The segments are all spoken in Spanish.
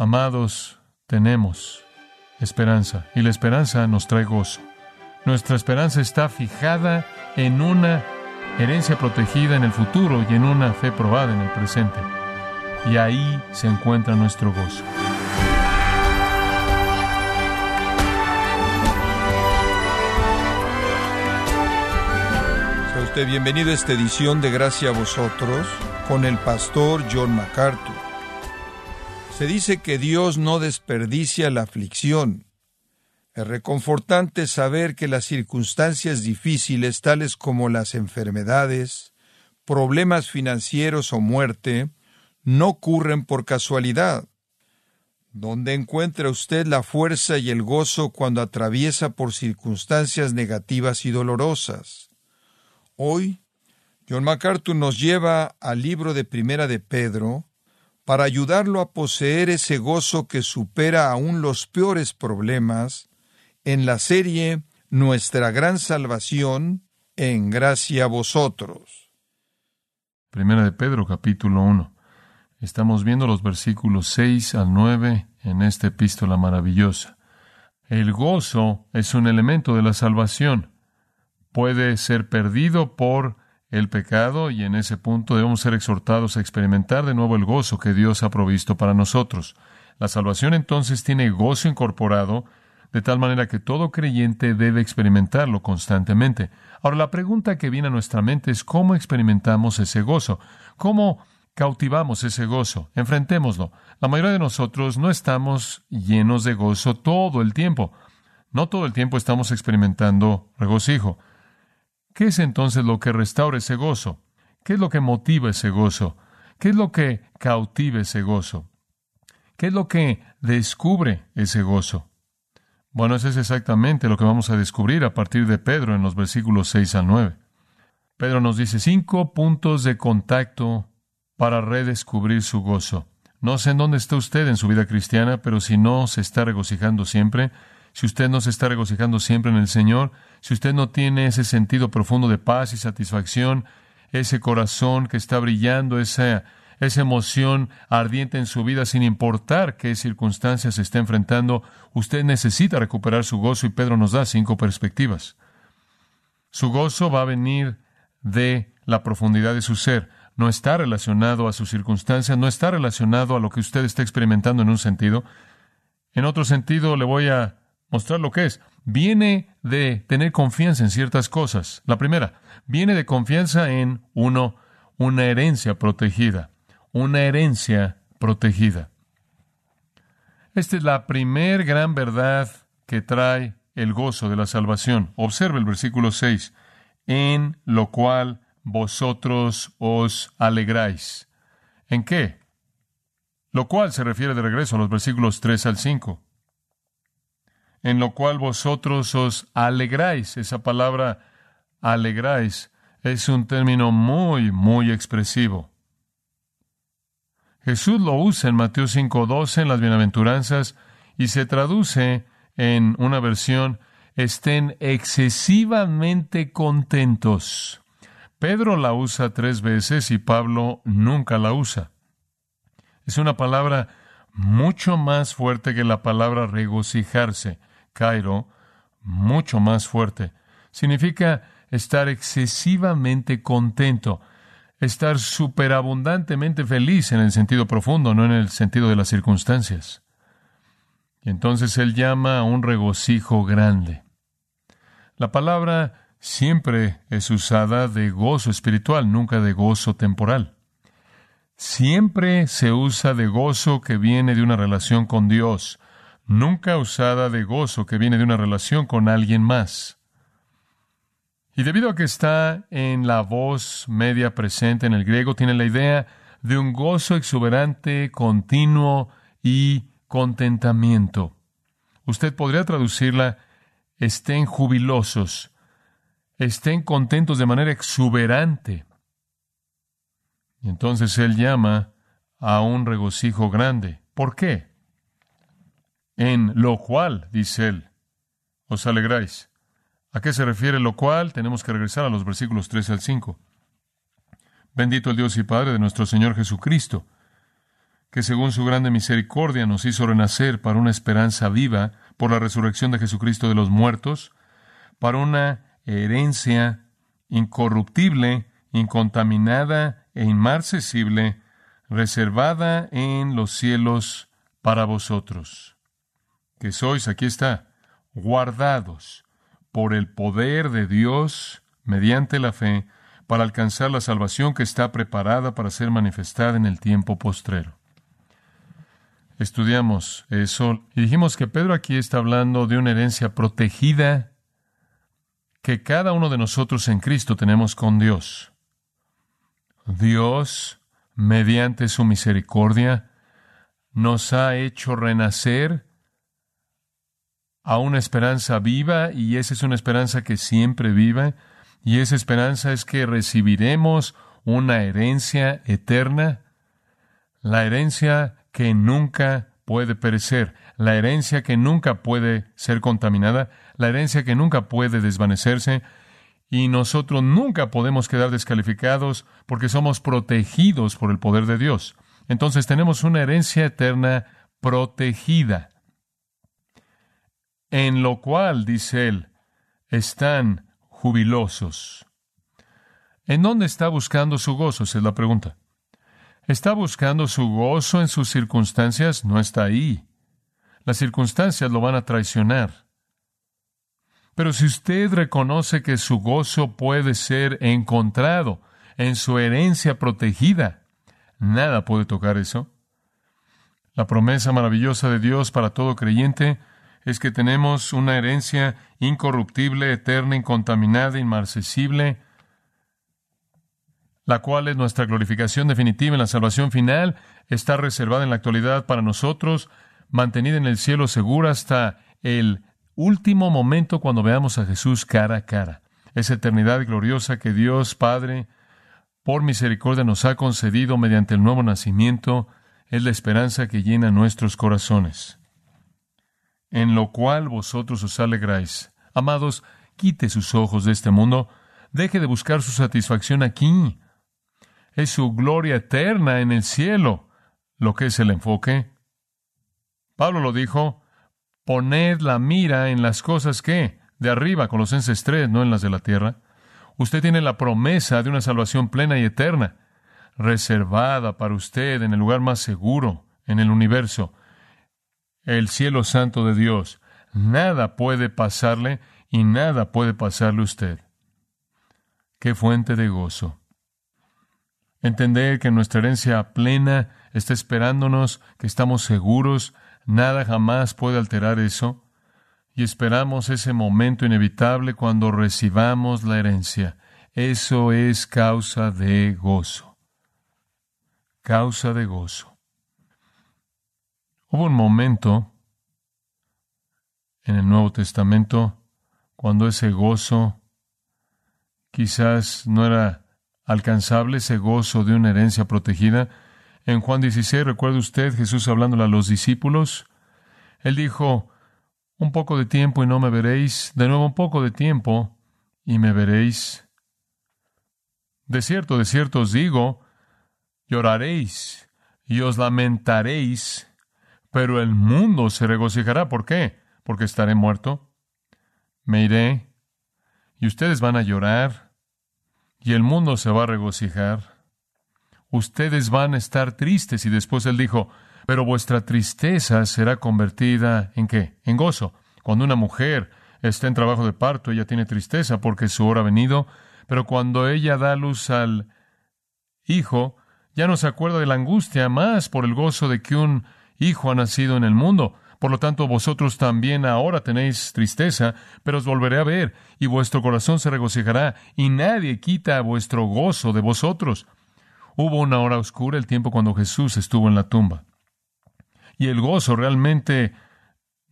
Amados, tenemos esperanza y la esperanza nos trae gozo. Nuestra esperanza está fijada en una herencia protegida en el futuro y en una fe probada en el presente. Y ahí se encuentra nuestro gozo. Sea usted bienvenido a esta edición de Gracia a vosotros con el pastor John MacArthur. Se dice que Dios no desperdicia la aflicción. Es reconfortante saber que las circunstancias difíciles tales como las enfermedades, problemas financieros o muerte no ocurren por casualidad. ¿Dónde encuentra usted la fuerza y el gozo cuando atraviesa por circunstancias negativas y dolorosas? Hoy, John MacArthur nos lleva al libro de Primera de Pedro para ayudarlo a poseer ese gozo que supera aún los peores problemas en la serie Nuestra gran salvación en gracia a vosotros. Primera de Pedro capítulo 1. Estamos viendo los versículos 6 al 9 en esta epístola maravillosa. El gozo es un elemento de la salvación. Puede ser perdido por el pecado y en ese punto debemos ser exhortados a experimentar de nuevo el gozo que Dios ha provisto para nosotros. La salvación entonces tiene gozo incorporado de tal manera que todo creyente debe experimentarlo constantemente. Ahora la pregunta que viene a nuestra mente es cómo experimentamos ese gozo, cómo cautivamos ese gozo, enfrentémoslo. La mayoría de nosotros no estamos llenos de gozo todo el tiempo. No todo el tiempo estamos experimentando regocijo. ¿Qué es entonces lo que restaura ese gozo? ¿Qué es lo que motiva ese gozo? ¿Qué es lo que cautiva ese gozo? ¿Qué es lo que descubre ese gozo? Bueno, eso es exactamente lo que vamos a descubrir a partir de Pedro en los versículos 6 al 9. Pedro nos dice cinco puntos de contacto para redescubrir su gozo. No sé en dónde está usted en su vida cristiana, pero si no se está regocijando siempre, si usted no se está regocijando siempre en el Señor, si usted no tiene ese sentido profundo de paz y satisfacción, ese corazón que está brillando, esa, esa emoción ardiente en su vida, sin importar qué circunstancias se está enfrentando, usted necesita recuperar su gozo y Pedro nos da cinco perspectivas. Su gozo va a venir de la profundidad de su ser. No está relacionado a sus circunstancias, no está relacionado a lo que usted está experimentando en un sentido. En otro sentido, le voy a mostrar lo que es. Viene de tener confianza en ciertas cosas. La primera, viene de confianza en uno, una herencia protegida. Una herencia protegida. Esta es la primer gran verdad que trae el gozo de la salvación. Observe el versículo 6. En lo cual vosotros os alegráis. ¿En qué? Lo cual se refiere de regreso a los versículos 3 al 5 en lo cual vosotros os alegráis. Esa palabra alegráis es un término muy, muy expresivo. Jesús lo usa en Mateo 5.12 en las bienaventuranzas y se traduce en una versión estén excesivamente contentos. Pedro la usa tres veces y Pablo nunca la usa. Es una palabra mucho más fuerte que la palabra regocijarse. Cairo, mucho más fuerte. Significa estar excesivamente contento, estar superabundantemente feliz en el sentido profundo, no en el sentido de las circunstancias. Y entonces él llama a un regocijo grande. La palabra siempre es usada de gozo espiritual, nunca de gozo temporal. Siempre se usa de gozo que viene de una relación con Dios, nunca usada de gozo que viene de una relación con alguien más. Y debido a que está en la voz media presente en el griego, tiene la idea de un gozo exuberante, continuo y contentamiento. Usted podría traducirla, estén jubilosos, estén contentos de manera exuberante. Y entonces él llama a un regocijo grande. ¿Por qué? En lo cual, dice él, os alegráis. ¿A qué se refiere lo cual? Tenemos que regresar a los versículos 3 al 5. Bendito el Dios y Padre de nuestro Señor Jesucristo, que según su grande misericordia nos hizo renacer para una esperanza viva por la resurrección de Jesucristo de los muertos, para una herencia incorruptible, incontaminada e inmarcesible, reservada en los cielos para vosotros, que sois, aquí está, guardados por el poder de Dios mediante la fe para alcanzar la salvación que está preparada para ser manifestada en el tiempo postrero. Estudiamos eso y dijimos que Pedro aquí está hablando de una herencia protegida que cada uno de nosotros en Cristo tenemos con Dios. Dios, mediante su misericordia, nos ha hecho renacer a una esperanza viva y esa es una esperanza que siempre vive. Y esa esperanza es que recibiremos una herencia eterna, la herencia que nunca puede perecer, la herencia que nunca puede ser contaminada, la herencia que nunca puede desvanecerse, y nosotros nunca podemos quedar descalificados porque somos protegidos por el poder de Dios. Entonces tenemos una herencia eterna protegida, en lo cual, dice él, están jubilosos. ¿En dónde está buscando su gozo? Es la pregunta. ¿Está buscando su gozo en sus circunstancias? No está ahí. Las circunstancias lo van a traicionar. Pero si usted reconoce que su gozo puede ser encontrado en su herencia protegida, nada puede tocar eso. La promesa maravillosa de Dios para todo creyente es que tenemos una herencia incorruptible, eterna, incontaminada, inmarcesible, la cual es nuestra glorificación definitiva en la salvación final, está reservada en la actualidad para nosotros, mantenida en el cielo segura hasta el último momento cuando veamos a Jesús cara a cara. Esa eternidad gloriosa que Dios Padre, por misericordia, nos ha concedido mediante el nuevo nacimiento, es la esperanza que llena nuestros corazones en lo cual vosotros os alegráis. Amados, quite sus ojos de este mundo, deje de buscar su satisfacción aquí. Es su gloria eterna en el cielo lo que es el enfoque. Pablo lo dijo, poned la mira en las cosas que, de arriba, Colosenses 3, no en las de la tierra. Usted tiene la promesa de una salvación plena y eterna, reservada para usted en el lugar más seguro en el universo, el cielo santo de Dios. Nada puede pasarle y nada puede pasarle a usted. Qué fuente de gozo. Entender que nuestra herencia plena está esperándonos, que estamos seguros, nada jamás puede alterar eso, y esperamos ese momento inevitable cuando recibamos la herencia. Eso es causa de gozo. Causa de gozo. Hubo un momento en el Nuevo Testamento cuando ese gozo quizás no era alcanzable, ese gozo de una herencia protegida. En Juan 16, recuerda usted Jesús hablándole a los discípulos. Él dijo, un poco de tiempo y no me veréis, de nuevo un poco de tiempo y me veréis. De cierto, de cierto os digo, lloraréis y os lamentaréis, pero el mundo se regocijará. ¿Por qué? Porque estaré muerto. Me iré y ustedes van a llorar y el mundo se va a regocijar. Ustedes van a estar tristes y después él dijo, pero vuestra tristeza será convertida en qué? En gozo. Cuando una mujer está en trabajo de parto, ella tiene tristeza porque su hora ha venido, pero cuando ella da luz al hijo, ya no se acuerda de la angustia más por el gozo de que un Hijo ha nacido en el mundo. Por lo tanto, vosotros también ahora tenéis tristeza, pero os volveré a ver, y vuestro corazón se regocijará, y nadie quita vuestro gozo de vosotros. Hubo una hora oscura el tiempo cuando Jesús estuvo en la tumba. Y el gozo realmente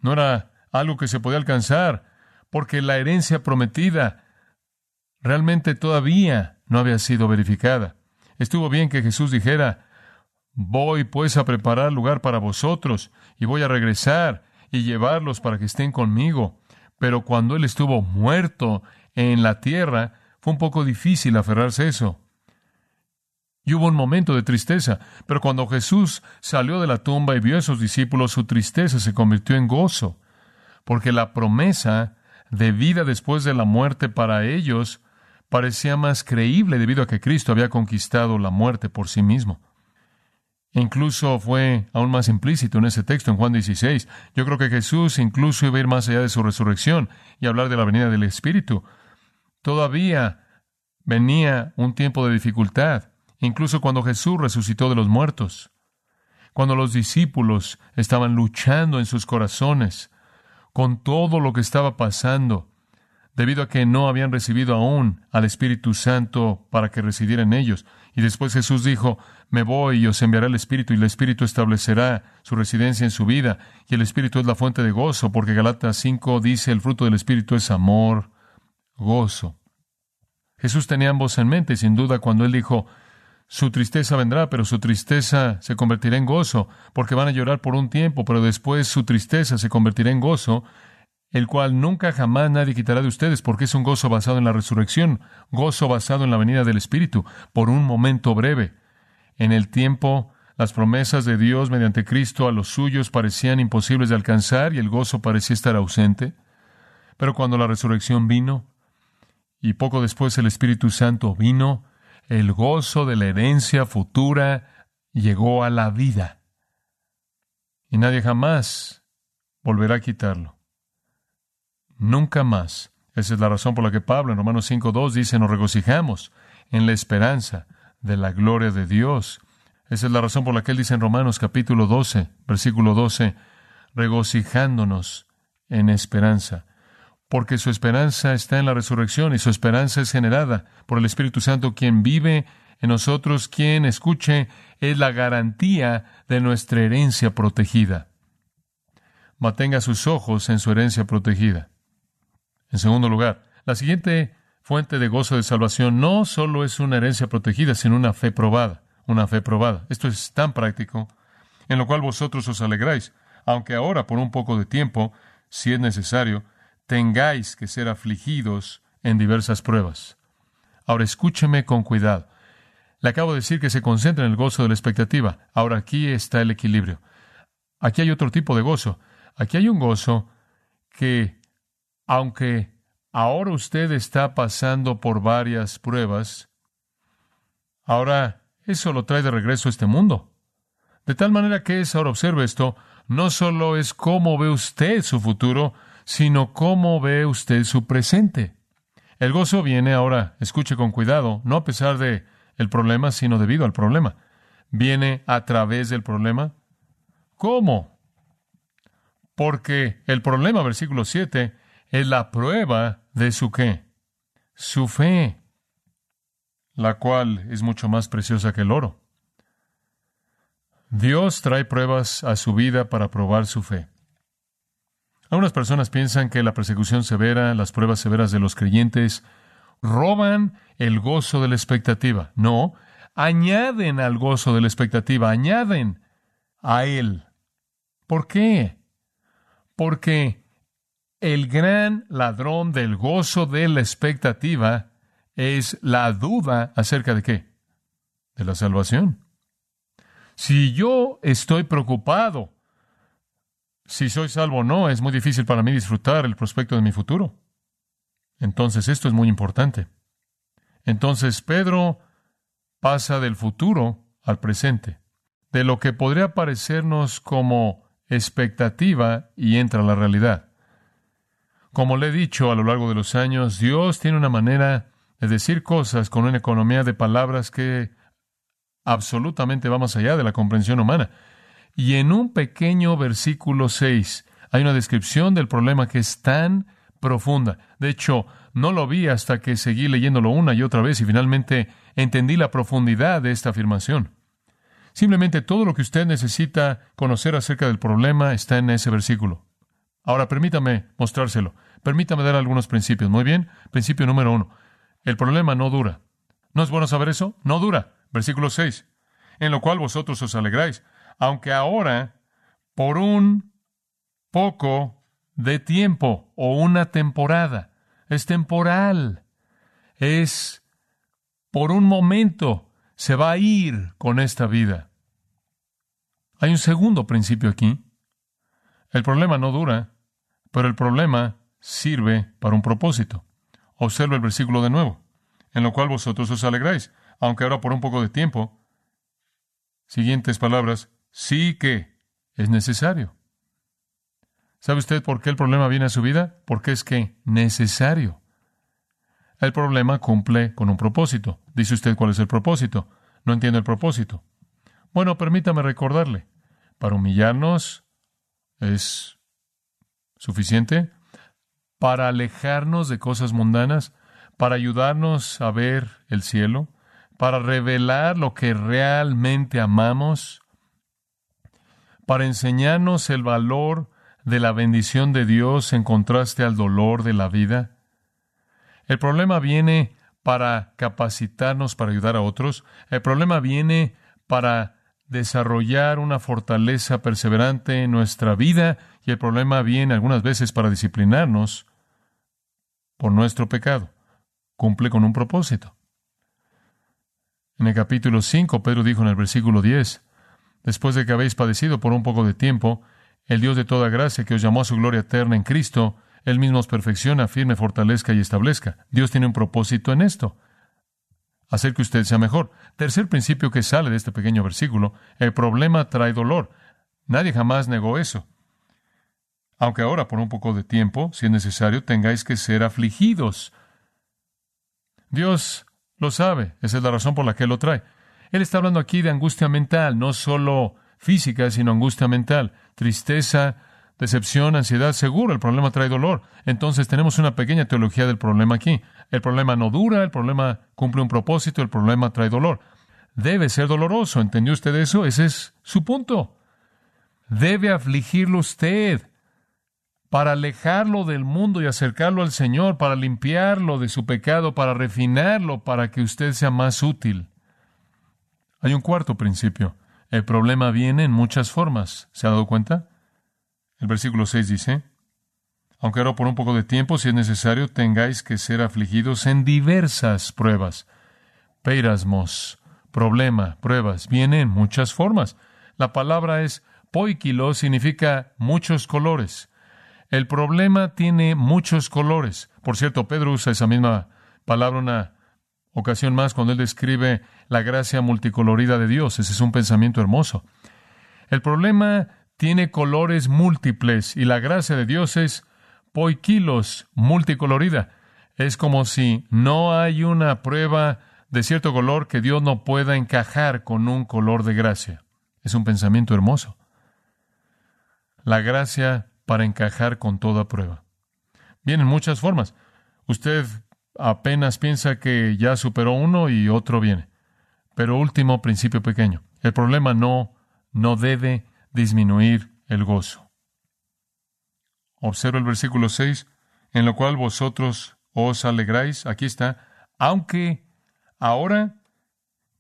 no era algo que se podía alcanzar, porque la herencia prometida realmente todavía no había sido verificada. Estuvo bien que Jesús dijera, Voy pues a preparar lugar para vosotros, y voy a regresar y llevarlos para que estén conmigo. Pero cuando él estuvo muerto en la tierra, fue un poco difícil aferrarse a eso. Y hubo un momento de tristeza, pero cuando Jesús salió de la tumba y vio a sus discípulos, su tristeza se convirtió en gozo, porque la promesa de vida después de la muerte para ellos parecía más creíble debido a que Cristo había conquistado la muerte por sí mismo. Incluso fue aún más implícito en ese texto en Juan 16. Yo creo que Jesús incluso iba a ir más allá de su resurrección y hablar de la venida del Espíritu. Todavía venía un tiempo de dificultad, incluso cuando Jesús resucitó de los muertos, cuando los discípulos estaban luchando en sus corazones con todo lo que estaba pasando, debido a que no habían recibido aún al Espíritu Santo para que residiera en ellos. Y después Jesús dijo, me voy y os enviaré el Espíritu, y el Espíritu establecerá su residencia en su vida, y el Espíritu es la fuente de gozo, porque Galatas 5 dice, el fruto del Espíritu es amor, gozo. Jesús tenía ambos en mente, sin duda, cuando él dijo, su tristeza vendrá, pero su tristeza se convertirá en gozo, porque van a llorar por un tiempo, pero después su tristeza se convertirá en gozo, el cual nunca jamás nadie quitará de ustedes, porque es un gozo basado en la resurrección, gozo basado en la venida del Espíritu, por un momento breve. En el tiempo, las promesas de Dios mediante Cristo a los suyos parecían imposibles de alcanzar y el gozo parecía estar ausente. Pero cuando la resurrección vino, y poco después el Espíritu Santo vino, el gozo de la herencia futura llegó a la vida. Y nadie jamás volverá a quitarlo. Nunca más. Esa es la razón por la que Pablo en Romanos 5.2 dice, nos regocijamos en la esperanza de la gloria de Dios. Esa es la razón por la que él dice en Romanos capítulo 12, versículo 12, regocijándonos en esperanza. Porque su esperanza está en la resurrección y su esperanza es generada por el Espíritu Santo, quien vive en nosotros, quien escuche, es la garantía de nuestra herencia protegida. Mantenga sus ojos en su herencia protegida. En segundo lugar, la siguiente fuente de gozo de salvación no solo es una herencia protegida, sino una fe probada, una fe probada. Esto es tan práctico, en lo cual vosotros os alegráis, aunque ahora por un poco de tiempo, si es necesario, tengáis que ser afligidos en diversas pruebas. Ahora escúcheme con cuidado. Le acabo de decir que se concentra en el gozo de la expectativa. Ahora aquí está el equilibrio. Aquí hay otro tipo de gozo. Aquí hay un gozo que aunque ahora usted está pasando por varias pruebas, ahora eso lo trae de regreso a este mundo. De tal manera que es, ahora observe esto, no solo es cómo ve usted su futuro, sino cómo ve usted su presente. El gozo viene ahora, escuche con cuidado, no a pesar de el problema, sino debido al problema. Viene a través del problema. ¿Cómo? Porque el problema, versículo 7, es la prueba de su qué? Su fe, la cual es mucho más preciosa que el oro. Dios trae pruebas a su vida para probar su fe. Algunas personas piensan que la persecución severa, las pruebas severas de los creyentes, roban el gozo de la expectativa. No, añaden al gozo de la expectativa, añaden a él. ¿Por qué? Porque el gran ladrón del gozo de la expectativa es la duda acerca de qué? De la salvación. Si yo estoy preocupado si soy salvo o no, es muy difícil para mí disfrutar el prospecto de mi futuro. Entonces esto es muy importante. Entonces Pedro pasa del futuro al presente, de lo que podría parecernos como expectativa y entra a la realidad. Como le he dicho a lo largo de los años, Dios tiene una manera de decir cosas con una economía de palabras que absolutamente va más allá de la comprensión humana. Y en un pequeño versículo 6 hay una descripción del problema que es tan profunda. De hecho, no lo vi hasta que seguí leyéndolo una y otra vez y finalmente entendí la profundidad de esta afirmación. Simplemente todo lo que usted necesita conocer acerca del problema está en ese versículo. Ahora permítame mostrárselo. Permítame dar algunos principios. Muy bien. Principio número uno. El problema no dura. ¿No es bueno saber eso? No dura. Versículo 6. En lo cual vosotros os alegráis, aunque ahora, por un poco de tiempo o una temporada, es temporal, es por un momento, se va a ir con esta vida. Hay un segundo principio aquí. El problema no dura, pero el problema sirve para un propósito. Observa el versículo de nuevo, en lo cual vosotros os alegráis, aunque ahora por un poco de tiempo. Siguientes palabras, sí que es necesario. ¿Sabe usted por qué el problema viene a su vida? Porque es que necesario. El problema cumple con un propósito. Dice usted cuál es el propósito. No entiende el propósito. Bueno, permítame recordarle. Para humillarnos es suficiente. Para alejarnos de cosas mundanas. Para ayudarnos a ver el cielo. Para revelar lo que realmente amamos. Para enseñarnos el valor de la bendición de Dios en contraste al dolor de la vida. El problema viene para capacitarnos para ayudar a otros. El problema viene para desarrollar una fortaleza perseverante en nuestra vida y el problema viene algunas veces para disciplinarnos por nuestro pecado. Cumple con un propósito. En el capítulo 5, Pedro dijo en el versículo 10, después de que habéis padecido por un poco de tiempo, el Dios de toda gracia que os llamó a su gloria eterna en Cristo, Él mismo os perfecciona, firme, fortalezca y establezca. Dios tiene un propósito en esto. Hacer que usted sea mejor. Tercer principio que sale de este pequeño versículo, el problema trae dolor. Nadie jamás negó eso. Aunque ahora, por un poco de tiempo, si es necesario, tengáis que ser afligidos. Dios lo sabe, esa es la razón por la que lo trae. Él está hablando aquí de angustia mental, no solo física, sino angustia mental tristeza, decepción, ansiedad, seguro el problema trae dolor. Entonces tenemos una pequeña teología del problema aquí. El problema no dura, el problema cumple un propósito, el problema trae dolor. Debe ser doloroso, ¿entendió usted eso? Ese es su punto. Debe afligirlo usted para alejarlo del mundo y acercarlo al Señor, para limpiarlo de su pecado, para refinarlo, para que usted sea más útil. Hay un cuarto principio. El problema viene en muchas formas. ¿Se ha dado cuenta? El versículo 6 dice, aunque ahora por un poco de tiempo, si es necesario, tengáis que ser afligidos en diversas pruebas. Peirasmos, problema, pruebas, viene en muchas formas. La palabra es poikilo, significa muchos colores. El problema tiene muchos colores. Por cierto, Pedro usa esa misma palabra una ocasión más cuando él describe la gracia multicolorida de Dios. Ese es un pensamiento hermoso. El problema tiene colores múltiples y la gracia de Dios es poikilos, multicolorida. Es como si no hay una prueba de cierto color que Dios no pueda encajar con un color de gracia. Es un pensamiento hermoso. La gracia para encajar con toda prueba. Vienen muchas formas. Usted apenas piensa que ya superó uno y otro viene. Pero último principio pequeño. El problema no, no debe disminuir el gozo. Observa el versículo 6, en lo cual vosotros os alegráis. Aquí está. Aunque ahora,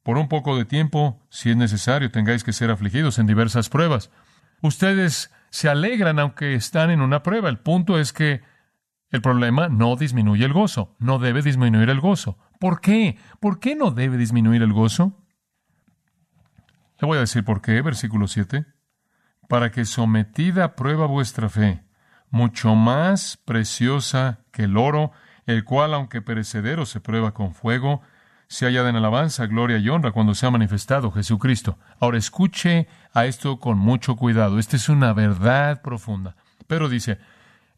por un poco de tiempo, si es necesario, tengáis que ser afligidos en diversas pruebas. Ustedes se alegran aunque están en una prueba. El punto es que el problema no disminuye el gozo, no debe disminuir el gozo. ¿Por qué? ¿Por qué no debe disminuir el gozo? Le voy a decir por qué, versículo 7. Para que sometida a prueba vuestra fe, mucho más preciosa que el oro, el cual, aunque perecedero, se prueba con fuego, se hallada en alabanza, gloria y honra cuando se ha manifestado Jesucristo. Ahora escuche a esto con mucho cuidado. Esta es una verdad profunda. Pero dice,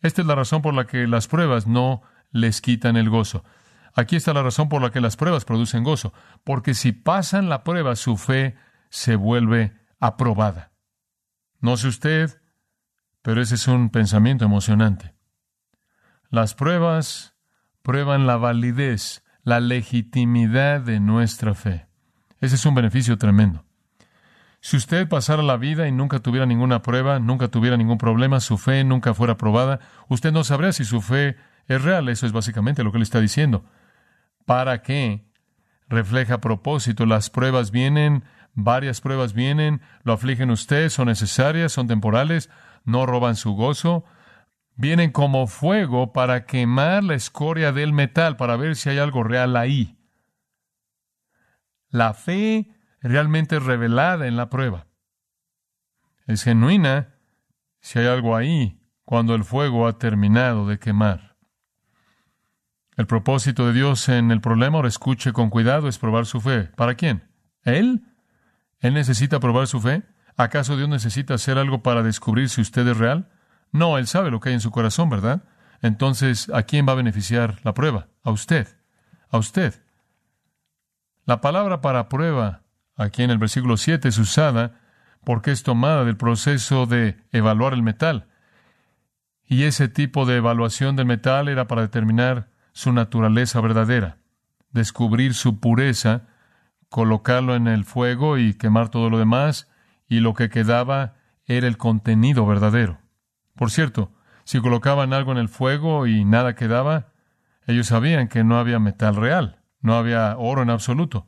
esta es la razón por la que las pruebas no les quitan el gozo. Aquí está la razón por la que las pruebas producen gozo, porque si pasan la prueba, su fe se vuelve aprobada. No sé usted, pero ese es un pensamiento emocionante. Las pruebas prueban la validez, la legitimidad de nuestra fe. Ese es un beneficio tremendo. Si usted pasara la vida y nunca tuviera ninguna prueba, nunca tuviera ningún problema, su fe nunca fuera probada, usted no sabría si su fe es real. Eso es básicamente lo que le está diciendo. ¿Para qué? Refleja propósito. Las pruebas vienen, varias pruebas vienen, lo afligen usted, son necesarias, son temporales, no roban su gozo. Vienen como fuego para quemar la escoria del metal, para ver si hay algo real ahí. La fe realmente es revelada en la prueba. Es genuina si hay algo ahí cuando el fuego ha terminado de quemar. El propósito de Dios en el problema, ahora escuche con cuidado, es probar su fe. ¿Para quién? ¿Él? ¿Él necesita probar su fe? ¿Acaso Dios necesita hacer algo para descubrir si usted es real? No, Él sabe lo que hay en su corazón, ¿verdad? Entonces, ¿a quién va a beneficiar la prueba? A usted. A usted. La palabra para prueba, aquí en el versículo 7, es usada porque es tomada del proceso de evaluar el metal. Y ese tipo de evaluación del metal era para determinar su naturaleza verdadera, descubrir su pureza, colocarlo en el fuego y quemar todo lo demás, y lo que quedaba era el contenido verdadero. Por cierto, si colocaban algo en el fuego y nada quedaba, ellos sabían que no había metal real, no había oro en absoluto.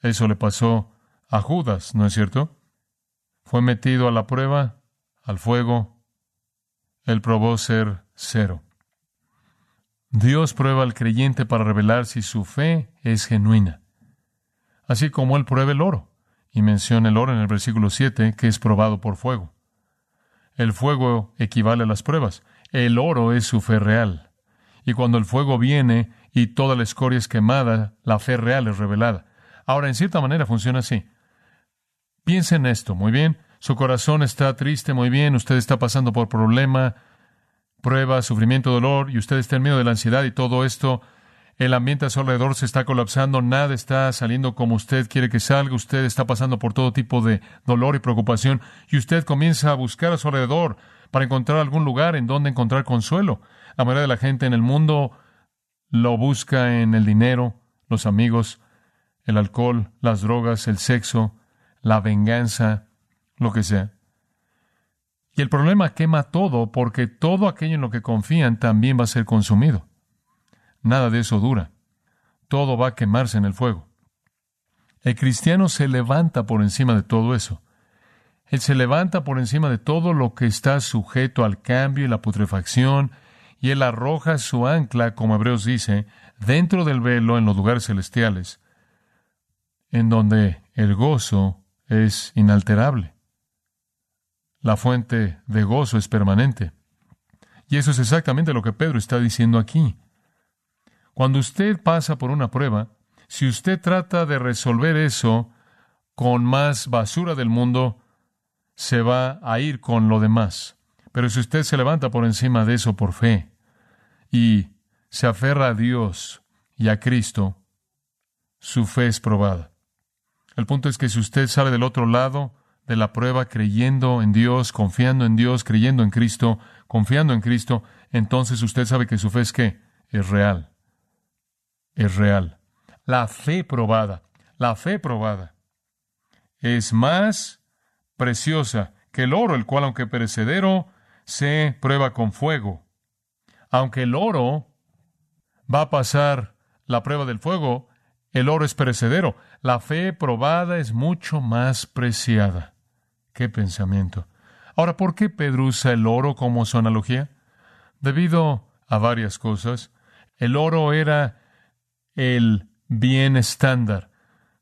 Eso le pasó a Judas, ¿no es cierto? Fue metido a la prueba, al fuego. Él probó ser cero. Dios prueba al creyente para revelar si su fe es genuina. Así como Él prueba el oro, y menciona el oro en el versículo 7, que es probado por fuego. El fuego equivale a las pruebas. El oro es su fe real. Y cuando el fuego viene y toda la escoria es quemada, la fe real es revelada. Ahora, en cierta manera funciona así. Piensen en esto, muy bien. Su corazón está triste, muy bien. Usted está pasando por problema, prueba, sufrimiento, dolor, y usted está en medio de la ansiedad y todo esto el ambiente a su alrededor se está colapsando, nada está saliendo como usted quiere que salga, usted está pasando por todo tipo de dolor y preocupación, y usted comienza a buscar a su alrededor para encontrar algún lugar en donde encontrar consuelo. La mayoría de la gente en el mundo lo busca en el dinero, los amigos, el alcohol, las drogas, el sexo, la venganza, lo que sea. Y el problema quema todo porque todo aquello en lo que confían también va a ser consumido. Nada de eso dura. Todo va a quemarse en el fuego. El cristiano se levanta por encima de todo eso. Él se levanta por encima de todo lo que está sujeto al cambio y la putrefacción, y él arroja su ancla, como Hebreos dice, dentro del velo en los lugares celestiales, en donde el gozo es inalterable. La fuente de gozo es permanente. Y eso es exactamente lo que Pedro está diciendo aquí. Cuando usted pasa por una prueba, si usted trata de resolver eso con más basura del mundo, se va a ir con lo demás. Pero si usted se levanta por encima de eso por fe y se aferra a Dios y a Cristo, su fe es probada. El punto es que si usted sale del otro lado de la prueba creyendo en Dios, confiando en Dios, creyendo en Cristo, confiando en Cristo, entonces usted sabe que su fe es es real es real. La fe probada, la fe probada es más preciosa que el oro, el cual, aunque perecedero, se prueba con fuego. Aunque el oro va a pasar la prueba del fuego, el oro es perecedero. La fe probada es mucho más preciada. Qué pensamiento. Ahora, ¿por qué Pedro usa el oro como su analogía? Debido a varias cosas. El oro era el bien estándar.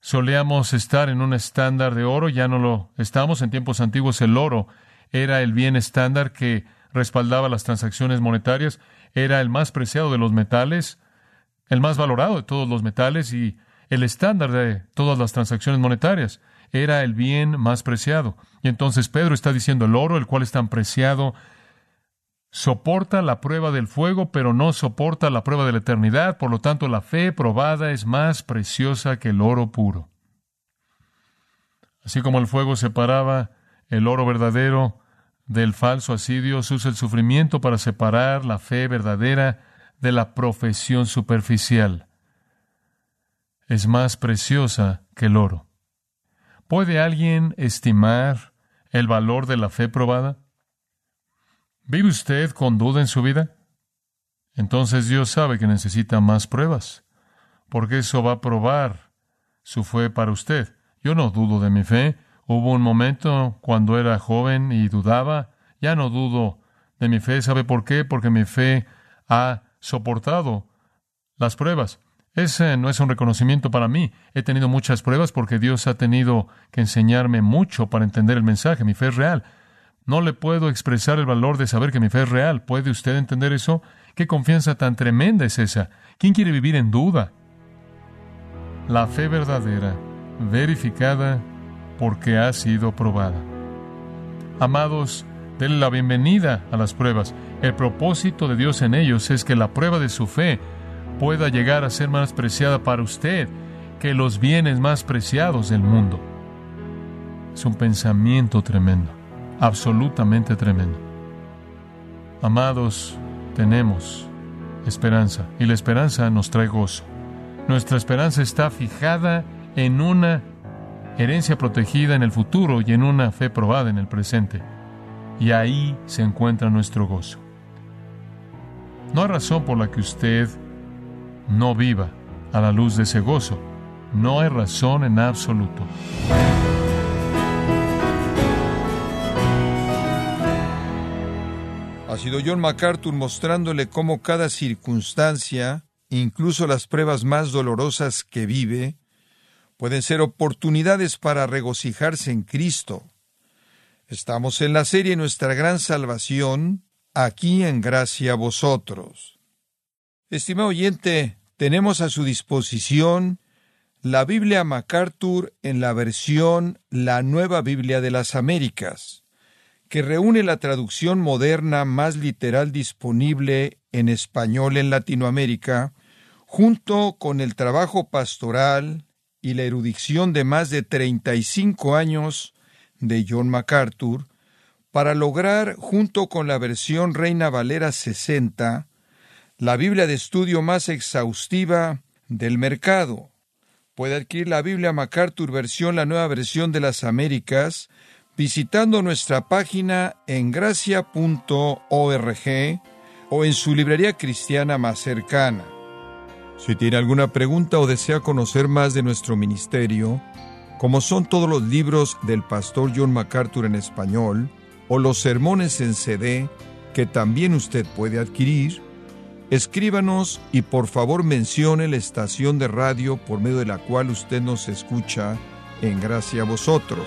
Solíamos estar en un estándar de oro, ya no lo estamos. En tiempos antiguos el oro era el bien estándar que respaldaba las transacciones monetarias, era el más preciado de los metales, el más valorado de todos los metales y el estándar de todas las transacciones monetarias. Era el bien más preciado. Y entonces Pedro está diciendo el oro, el cual es tan preciado, soporta la prueba del fuego, pero no soporta la prueba de la eternidad. Por lo tanto, la fe probada es más preciosa que el oro puro. Así como el fuego separaba el oro verdadero del falso, así Dios usa el sufrimiento para separar la fe verdadera de la profesión superficial. Es más preciosa que el oro. ¿Puede alguien estimar el valor de la fe probada? ¿Vive usted con duda en su vida? Entonces Dios sabe que necesita más pruebas, porque eso va a probar su fe para usted. Yo no dudo de mi fe. Hubo un momento cuando era joven y dudaba. Ya no dudo de mi fe. ¿Sabe por qué? Porque mi fe ha soportado las pruebas. Ese no es un reconocimiento para mí. He tenido muchas pruebas porque Dios ha tenido que enseñarme mucho para entender el mensaje. Mi fe es real. No le puedo expresar el valor de saber que mi fe es real. ¿Puede usted entender eso? ¿Qué confianza tan tremenda es esa? ¿Quién quiere vivir en duda? La fe verdadera, verificada porque ha sido probada. Amados, denle la bienvenida a las pruebas. El propósito de Dios en ellos es que la prueba de su fe pueda llegar a ser más preciada para usted que los bienes más preciados del mundo. Es un pensamiento tremendo, absolutamente tremendo. Amados, tenemos esperanza y la esperanza nos trae gozo. Nuestra esperanza está fijada en una herencia protegida en el futuro y en una fe probada en el presente. Y ahí se encuentra nuestro gozo. No hay razón por la que usted no viva a la luz de ese gozo. No hay razón en absoluto. Ha sido John MacArthur mostrándole cómo cada circunstancia, incluso las pruebas más dolorosas que vive, pueden ser oportunidades para regocijarse en Cristo. Estamos en la serie Nuestra Gran Salvación, aquí en gracia a vosotros. Estimado oyente, tenemos a su disposición la Biblia MacArthur en la versión La Nueva Biblia de las Américas, que reúne la traducción moderna más literal disponible en español en Latinoamérica, junto con el trabajo pastoral y la erudición de más de 35 años de John MacArthur, para lograr, junto con la versión Reina Valera 60, la Biblia de estudio más exhaustiva del mercado. Puede adquirir la Biblia MacArthur versión, la nueva versión de las Américas, visitando nuestra página en gracia.org o en su librería cristiana más cercana. Si tiene alguna pregunta o desea conocer más de nuestro ministerio, como son todos los libros del pastor John MacArthur en español, o los sermones en CD, que también usted puede adquirir, Escríbanos y por favor mencione la estación de radio por medio de la cual usted nos escucha en gracia a vosotros.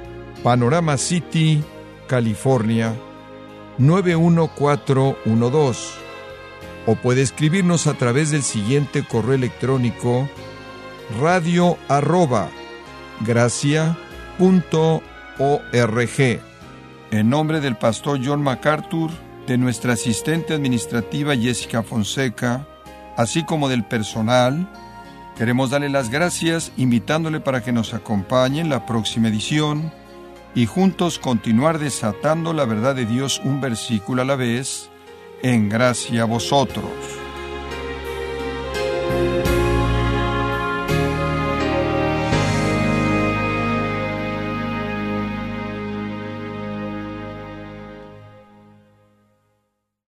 Panorama City, California 91412. O puede escribirnos a través del siguiente correo electrónico radio arroba En nombre del pastor John MacArthur, de nuestra asistente administrativa Jessica Fonseca, así como del personal, queremos darle las gracias invitándole para que nos acompañe en la próxima edición y juntos continuar desatando la verdad de Dios un versículo a la vez, en gracia a vosotros.